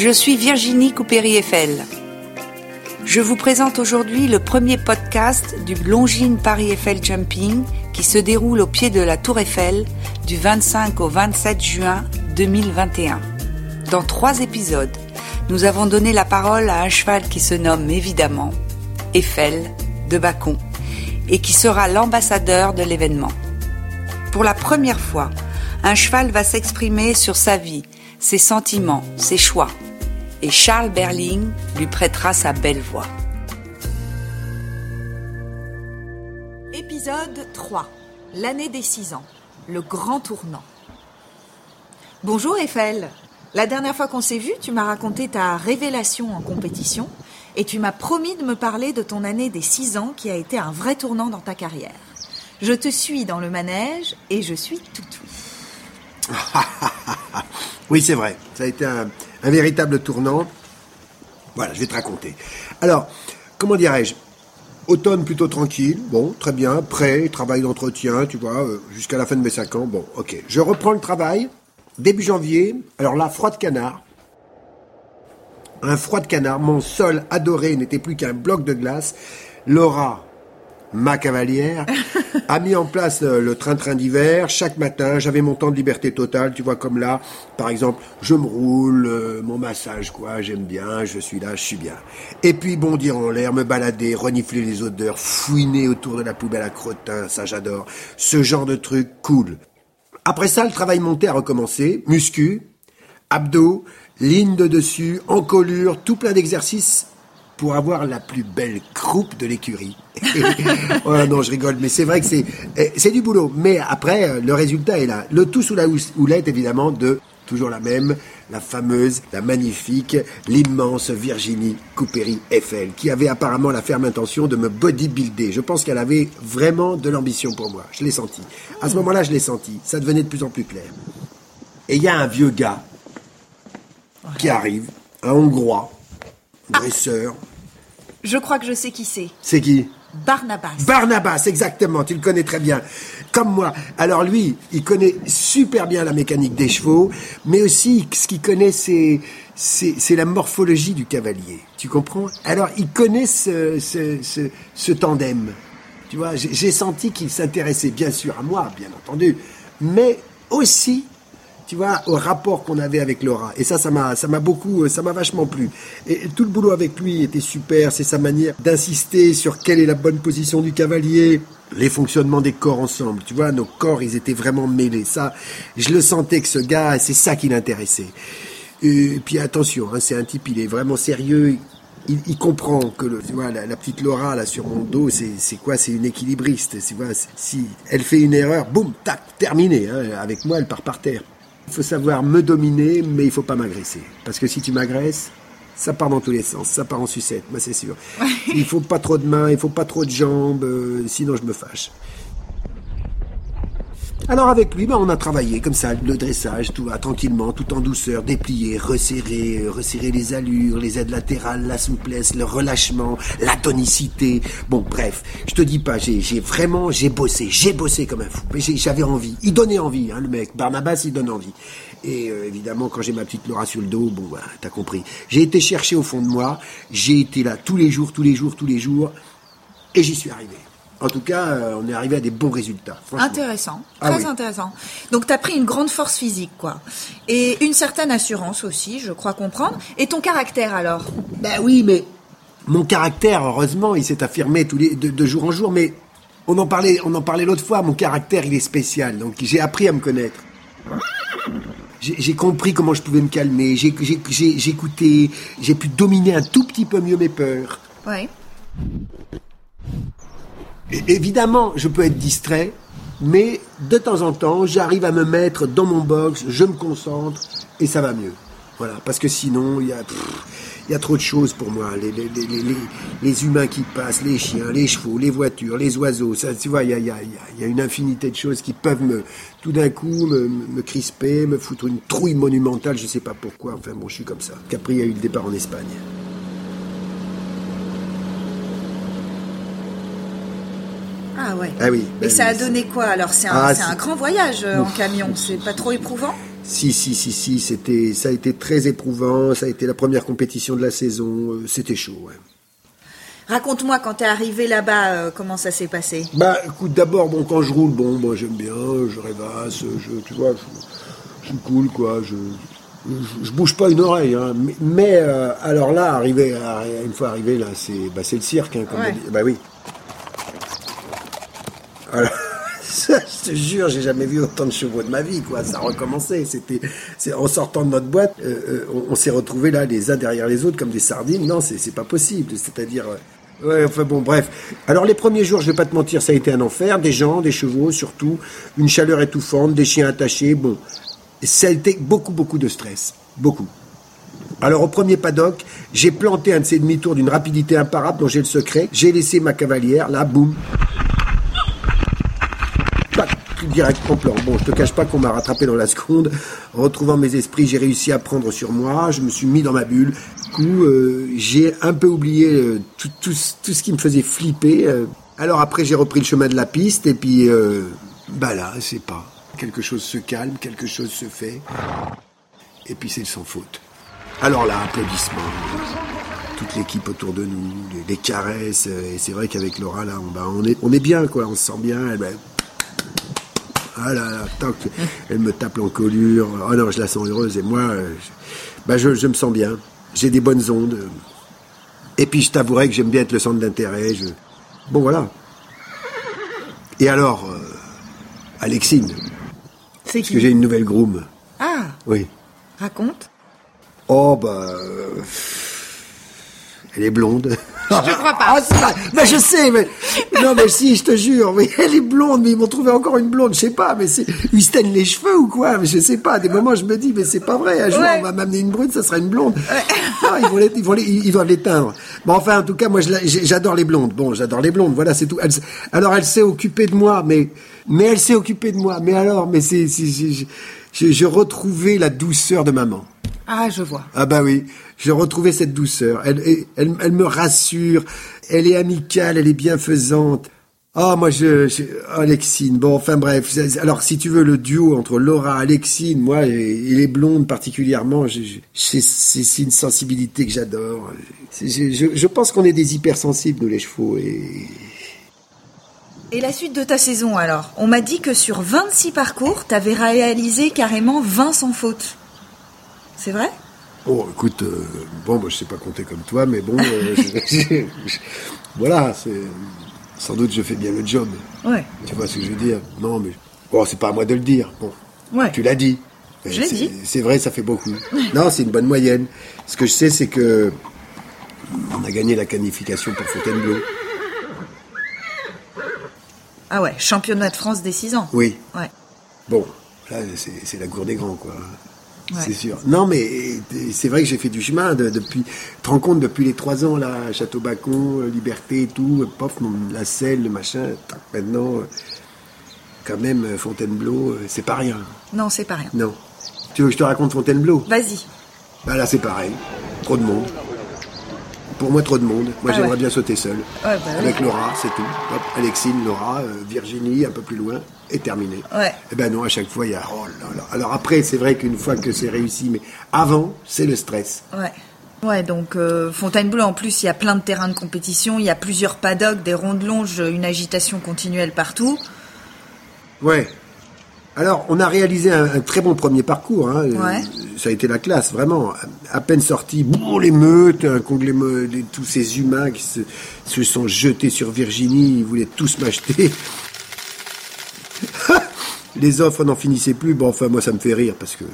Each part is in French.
Je suis Virginie Coupéry-Eiffel. Je vous présente aujourd'hui le premier podcast du Longines Paris Eiffel Jumping qui se déroule au pied de la Tour Eiffel du 25 au 27 juin 2021. Dans trois épisodes, nous avons donné la parole à un cheval qui se nomme évidemment Eiffel de Bacon et qui sera l'ambassadeur de l'événement. Pour la première fois, un cheval va s'exprimer sur sa vie, ses sentiments, ses choix. Et Charles Berling lui prêtera sa belle voix. Épisode 3. L'année des 6 ans. Le grand tournant. Bonjour Eiffel. La dernière fois qu'on s'est vu, tu m'as raconté ta révélation en compétition et tu m'as promis de me parler de ton année des 6 ans qui a été un vrai tournant dans ta carrière. Je te suis dans le manège et je suis tout oui. oui, c'est vrai. Ça a été un, un, véritable tournant. Voilà, je vais te raconter. Alors, comment dirais-je? Automne plutôt tranquille, bon, très bien, prêt, travail d'entretien, tu vois, euh, jusqu'à la fin de mes 5 ans, bon, ok. Je reprends le travail, début janvier, alors là, froid de canard. Un froid de canard, mon sol adoré n'était plus qu'un bloc de glace. Laura, ma cavalière, a mis en place euh, le train-train d'hiver. Chaque matin, j'avais mon temps de liberté totale, tu vois, comme là, par exemple, je me roule, euh, mon massage, quoi, j'aime bien, je suis là, je suis bien. Et puis bondir en l'air, me balader, renifler les odeurs, fouiner autour de la poubelle à crottin, ça j'adore. Ce genre de truc, cool. Après ça, le travail monté a recommencé, muscu, abdos, ligne de dessus, encolure, tout plein d'exercices pour avoir la plus belle croupe de l'écurie. oh non, je rigole, mais c'est vrai que c'est eh, du boulot. Mais après, euh, le résultat est là. Le tout sous la houlette, évidemment, de toujours la même, la fameuse, la magnifique, l'immense Virginie Coupéry Eiffel, qui avait apparemment la ferme intention de me bodybuilder. Je pense qu'elle avait vraiment de l'ambition pour moi. Je l'ai senti. À ce moment-là, je l'ai senti. Ça devenait de plus en plus clair. Et il y a un vieux gars qui arrive, un Hongrois, dresseur. Je crois que je sais qui c'est. C'est qui? Barnabas. Barnabas, exactement, tu le connais très bien. Comme moi. Alors lui, il connaît super bien la mécanique des chevaux, mais aussi ce qu'il connaît, c'est, c'est, la morphologie du cavalier. Tu comprends? Alors il connaît ce, ce, ce tandem. Tu vois, j'ai senti qu'il s'intéressait bien sûr à moi, bien entendu, mais aussi tu vois, au rapport qu'on avait avec Laura. Et ça, ça m'a, ça m'a beaucoup, euh, ça m'a vachement plu. Et tout le boulot avec lui était super. C'est sa manière d'insister sur quelle est la bonne position du cavalier, les fonctionnements des corps ensemble. Tu vois, nos corps, ils étaient vraiment mêlés. Ça, je le sentais que ce gars, c'est ça qui l'intéressait. Et puis attention, hein, c'est un type, il est vraiment sérieux. Il, comprend que le, tu vois, la, la, petite Laura là sur mon dos, c'est quoi? C'est une équilibriste. Tu vois, si elle fait une erreur, boum, tac, terminé. Hein, avec moi, elle part par terre. Il faut savoir me dominer, mais il faut pas m'agresser. Parce que si tu m'agresses, ça part dans tous les sens, ça part en sucette, moi c'est sûr. il faut pas trop de mains, il faut pas trop de jambes, euh, sinon je me fâche. Alors avec lui, ben, on a travaillé comme ça, le dressage, tout va tranquillement, tout en douceur, déplier, resserrer, euh, resserrer les allures, les aides latérales, la souplesse, le relâchement, la tonicité. Bon, bref, je te dis pas, j'ai vraiment, j'ai bossé, j'ai bossé comme un fou. Mais j'avais envie, il donnait envie, hein, le mec. Barnabas, il donne envie. Et euh, évidemment, quand j'ai ma petite Laura sur le dos, bon, bah, t'as compris. J'ai été chercher au fond de moi, j'ai été là tous les jours, tous les jours, tous les jours, et j'y suis arrivé. En tout cas, euh, on est arrivé à des bons résultats. Intéressant, ah très intéressant. Donc, tu as pris une grande force physique, quoi. Et une certaine assurance aussi, je crois comprendre. Et ton caractère, alors? Ben oui, mais mon caractère, heureusement, il s'est affirmé tous les, de, jour en jour. Mais on en parlait, on en parlait l'autre fois. Mon caractère, il est spécial. Donc, j'ai appris à me connaître. J'ai compris comment je pouvais me calmer. J'ai écouté. J'ai pu dominer un tout petit peu mieux mes peurs. Oui. Évidemment, je peux être distrait, mais de temps en temps, j'arrive à me mettre dans mon box, je me concentre et ça va mieux. Voilà, parce que sinon, il y a, il y a trop de choses pour moi. Les, les, les, les, humains qui passent, les chiens, les chevaux, les voitures, les oiseaux, ça, tu vois, il y a, il y, a, y a une infinité de choses qui peuvent me, tout d'un coup, me, me, crisper, me foutre une trouille monumentale, je sais pas pourquoi. Enfin bon, je suis comme ça. Capri a eu le départ en Espagne. Ah ouais. Ah oui. Et ben ça a donné quoi alors? C'est un, ah, un, grand voyage euh, en camion. C'est pas trop éprouvant? Si, si, si, si, c'était, ça a été très éprouvant, ça a été la première compétition de la saison, euh, c'était chaud, ouais. Raconte-moi quand t'es arrivé là-bas, euh, comment ça s'est passé? Bah, écoute, d'abord, bon, quand je roule, bon, moi j'aime bien, je rêvasse, je, tu vois, je, je suis cool, quoi, je, je, je bouge pas une oreille, hein, mais, mais, euh, alors là, arrivé, à- une fois arrivé, là, c'est, bah, c'est le cirque, hein, comme Ouais. on dit. Bah oui. Alors, je te jure, j'ai jamais vu autant de chevaux de ma vie, quoi. Ça recommençait. C'était, en sortant de notre boîte, euh, euh, on, on s'est retrouvés là, les uns derrière les autres, comme des sardines. Non, c'est, c'est pas possible. C'est-à-dire, euh, ouais, enfin bon, bref. Alors les premiers jours, je vais pas te mentir, ça a été un enfer. Des gens, des chevaux, surtout, une chaleur étouffante, des chiens attachés. Bon, ça a été beaucoup, beaucoup de stress, beaucoup. Alors au premier paddock, j'ai planté un de ces demi-tours d'une rapidité imparable dont j'ai le secret. J'ai laissé ma cavalière, là, boum. Direct en plan. Bon, je te cache pas qu'on m'a rattrapé dans la seconde. Retrouvant mes esprits, j'ai réussi à prendre sur moi. Je me suis mis dans ma bulle. Du coup, euh, j'ai un peu oublié euh, tout, tout, tout ce qui me faisait flipper. euh. Alors après, j'ai repris le chemin de la piste et puis, bah là, c'est pas. Quelque chose se calme, quelque chose se fait. Et puis c'est sans faute. Alors là, applaudissements. Toute l'équipe autour de nous, les, caresses. Et c'est vrai qu'avec Laura, là, on, bah, on, est, on est bien, quoi. On se sent bien. Bah, ah là là, elle me tape l'encolure. Oh non, je la sens heureuse. Et moi, euh, je, bah, je, je me sens bien. J'ai des bonnes ondes. Et puis je t'avouerai que j'aime bien être le centre d'intérêt. Je... Bon, voilà. Et alors, euh, Alexine, C'est parce que j'ai une nouvelle groom. Ah, Oui. raconte. Oh, bah. euh, Elle est blonde. Je te crois pas. Ah, je sais, mais. Non, mais si, je te jure. Mais elle est blonde, mais ils m'ont trouvé encore une blonde. Je sais pas, mais c'est. Ils se teignent les cheveux ou quoi Mais je sais pas. À des moments, je me dis, mais c'est pas vrai. Un jour, Ouais. on va m'amener une brune, ça sera une blonde. Non, ils vont les, ils vont les, ils doivent l'éteindre. Bon, enfin, en tout cas, moi, j'adore les blondes. Bon, j'adore les blondes. Voilà, c'est tout. Elle alors, elle s'est occupée de moi, mais. Mais elle s'est occupée de moi. Mais alors, mais c'est. j'ai retrouvé la douceur de maman. Ah, je vois. Ah bah oui, j'ai retrouvé cette douceur. Elle, elle, elle, me rassure. Elle est amicale, elle est bienfaisante. Ah moi je, je oh, Alexine. Bon enfin bref. Alors si tu veux le duo entre Laura, Alexine, moi et, les blondes particulièrement, c'est une sensibilité que j'adore. Je, je pense qu'on est des hypersensibles nous les chevaux et Et la suite de ta saison alors? On m'a dit que sur 26 parcours, t'avais réalisé carrément 20 sans faute. C'est vrai? Bon, écoute, euh, bon, moi, je sais pas compter comme toi, mais bon, euh, je- je- je- voilà, c'est sans doute je fais bien le job. Ouais. Tu vois ce que je veux dire? Non, mais bon, c'est pas à moi de le dire. Bon, Ouais. tu l'as dit. Je l'ai c'est- dit. C'est vrai, ça fait beaucoup. non, c'est une bonne moyenne. Ce que je sais, c'est que on a gagné la qualification pour Fontainebleau. Ah ouais, championnat de France des 6 ans. Oui. Ouais. Bon, là, c'est c'est la cour des grands, quoi. Ouais. C'est sûr. Non, mais c'est vrai que j'ai fait du chemin de- depuis. Tu te rends compte, depuis les trois ans, là, Château-Bacon, euh, Liberté et tout, euh, pof, la selle, le machin, tac, maintenant, euh, quand même, euh, Fontainebleau, euh, c'est pas rien. Non, c'est pas rien. Non. Tu veux que je te raconte Fontainebleau? Vas-y. Bah là, c'est pareil. Trop de monde. Pour moi, trop de monde. Moi, Ah j'aimerais ouais. bien sauter seul. Ouais, bah. Avec Laura, c'est tout. Hop, Alexine, Laura, euh, Virginie, un peu plus loin, et terminé. Ouais. Eh ben non, à chaque fois, il y a... Oh là là. Alors après, c'est vrai qu'une fois que c'est réussi, mais avant, c'est le stress. Ouais. Ouais, donc euh, Fontainebleau, en plus, il y a plein de terrains de compétition, il y a plusieurs paddocks, des rondes longes, une agitation continuelle partout. Ouais. Alors, on a réalisé un, un très bon premier parcours. Hein. Ouais. Euh, Ça a été la classe, vraiment. À peine sorti, bon, l'émeute, de tous ces humains qui se, se sont jetés sur Virginie, ils voulaient tous m'acheter. Les offres n'en finissaient plus. Bon, enfin, moi, ça me fait rire parce que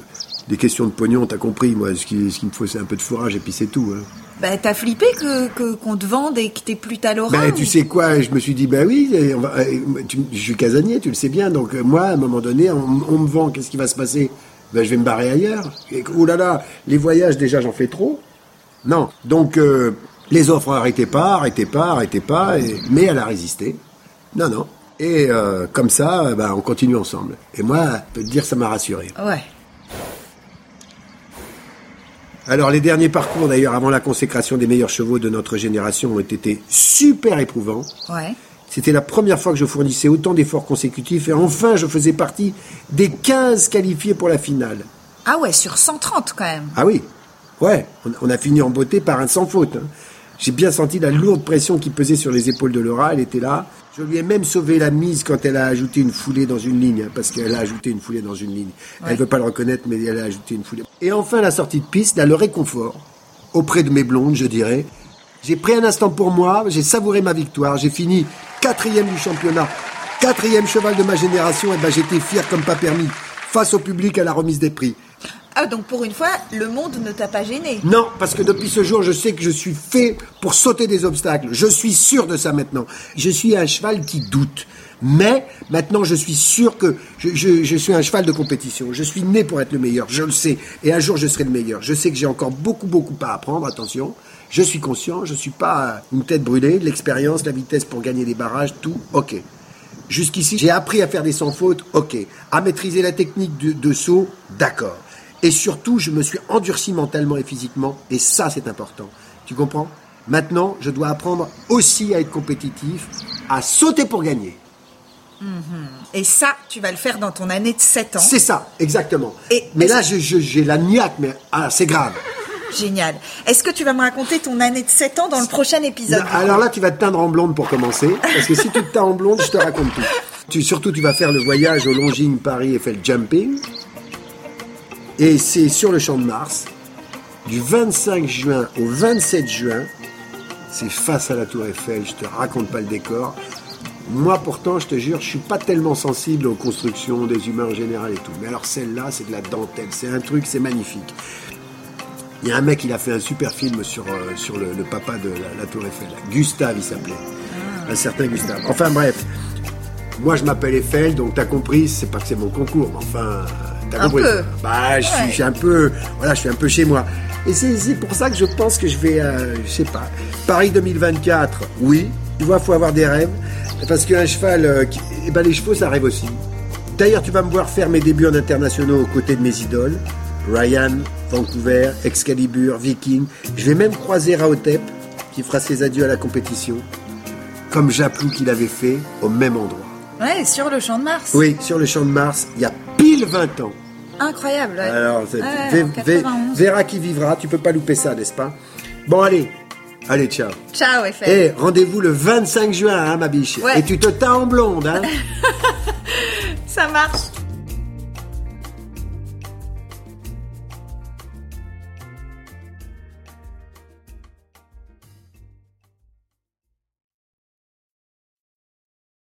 des questions de pognon, t'as compris. Moi, ce qui, ce qu'il me faut, c'est un peu de fourrage et puis c'est tout. Hein. Bah, t'as flippé que qu'on te vende et que t'es plus ta Laura Ben, ou- tu sais quoi Je me suis dit, ben oui, on va- tu- je suis casanier, tu le sais bien. Donc, moi, à un moment donné, on, on me vend, qu'est-ce qui va se passer? Ben, je vais me barrer ailleurs. Et, oh là là, les voyages, déjà, j'en fais trop. Non. Donc, euh, les offres arrêtaient pas, arrêtaient pas, arrêtaient pas. et- mais elle a résisté. Non, non. Et euh, comme ça, ben, on continue ensemble. Et moi, je peux te dire, ça m'a rassuré. Ouais. Alors les derniers parcours d'ailleurs avant la consécration des meilleurs chevaux de notre génération ont été super éprouvants. Ouais. C'était la première fois que je fournissais autant d'efforts consécutifs et enfin je faisais partie des 15 qualifiés pour la finale. Ah ouais, sur 130 quand même. Ah oui, ouais, on, on a fini en beauté par un sans faute. hein. J'ai bien senti la lourde pression qui pesait sur les épaules de Laura, elle était là. Je lui ai même sauvé la mise quand elle a ajouté une foulée dans une ligne, hein, parce qu'elle a ajouté une foulée dans une ligne. Elle ne veut pas le reconnaître, mais elle a ajouté une foulée. Et enfin, la sortie de piste, là, le réconfort, auprès de mes blondes, je dirais. J'ai pris un instant pour moi, j'ai savouré ma victoire, j'ai fini quatrième du championnat, quatrième cheval de ma génération, et ben j'étais fier comme pas permis, face au public à la remise des prix. Ah, donc pour une fois, le monde ne t'a pas gêné. Non, parce que depuis ce jour, je sais que je suis fait pour sauter des obstacles. Je suis sûr de ça maintenant. Je suis un cheval qui doute. Mais maintenant, je suis sûr que je, suis un cheval de compétition. Je suis né pour être le meilleur, je le sais. Et un jour, je serai le meilleur. Je sais que j'ai encore beaucoup, beaucoup à apprendre, attention. Je suis conscient, je suis pas une tête brûlée. L'expérience, la vitesse pour gagner des barrages, tout, ok. Jusqu'ici, j'ai appris à faire des sans fautes, ok. À maîtriser la technique de saut, d'accord. Et surtout, je me suis endurci mentalement et physiquement, et ça, c'est important. Tu comprends? Maintenant, je dois apprendre aussi à être compétitif, à sauter pour gagner. Et ça, tu vas le faire dans ton année de 7 ans. C'est ça, exactement. Et- mais là, je- je- j'ai la niaque, mais ah, c'est grave. Génial. Est-ce que tu vas me raconter ton année de 7 ans dans le prochain épisode? Non, alors là, tu vas te teindre en blonde pour commencer, parce que si tu te teins en blonde, je te raconte tout. Tu, surtout, tu vas faire le voyage au Longines Paris Eiffel Jumping, et c'est sur le Champ de Mars, du 25 juin au 27 juin. C'est face à la Tour Eiffel. Je te raconte pas le décor. Moi, pourtant, je te jure, je suis pas tellement sensible aux constructions des humains en général et tout. Mais alors celle-là, c'est de la dentelle. C'est un truc, c'est magnifique. Il y a un mec, il a fait un super film sur, euh, sur le, le papa de la, la Tour Eiffel. Gustave, il s'appelait. Un certain Gustave. Enfin bref. Moi, je m'appelle Eiffel, donc t'as compris, c'est pas que c'est mon concours, mais enfin, t'as Un compris. peu. Bah, je suis, je suis un peu, voilà, je suis un peu chez moi. Et c'est c'est pour ça que je pense que je vais, euh, je sais pas, Paris 2024, oui. Tu vois, faut avoir des rêves, parce qu'un cheval, euh, qui- eh ben les chevaux, ça rêve aussi. D'ailleurs, tu vas me voir faire mes débuts en internationaux aux côtés de mes idoles. Ryan, Vancouver, Excalibur, Viking. Je vais même croiser Raotep, qui fera ses adieux à la compétition, comme Japlou qu'il avait fait au même endroit. Ouais, sur le champ de Mars. Oui, sur le champ de Mars, il y a pile 20 ans. Incroyable. ouais. Alors, c'est- Ouais, vé- en vé- 91. verra qui vivra, tu peux pas louper ça, n'est-ce pas? Bon, allez, allez, ciao. Ciao, Eiffel. Et rendez-vous le 25 juin, hein, ma biche. Ouais. Et tu te teins en blonde, hein? Ça marche.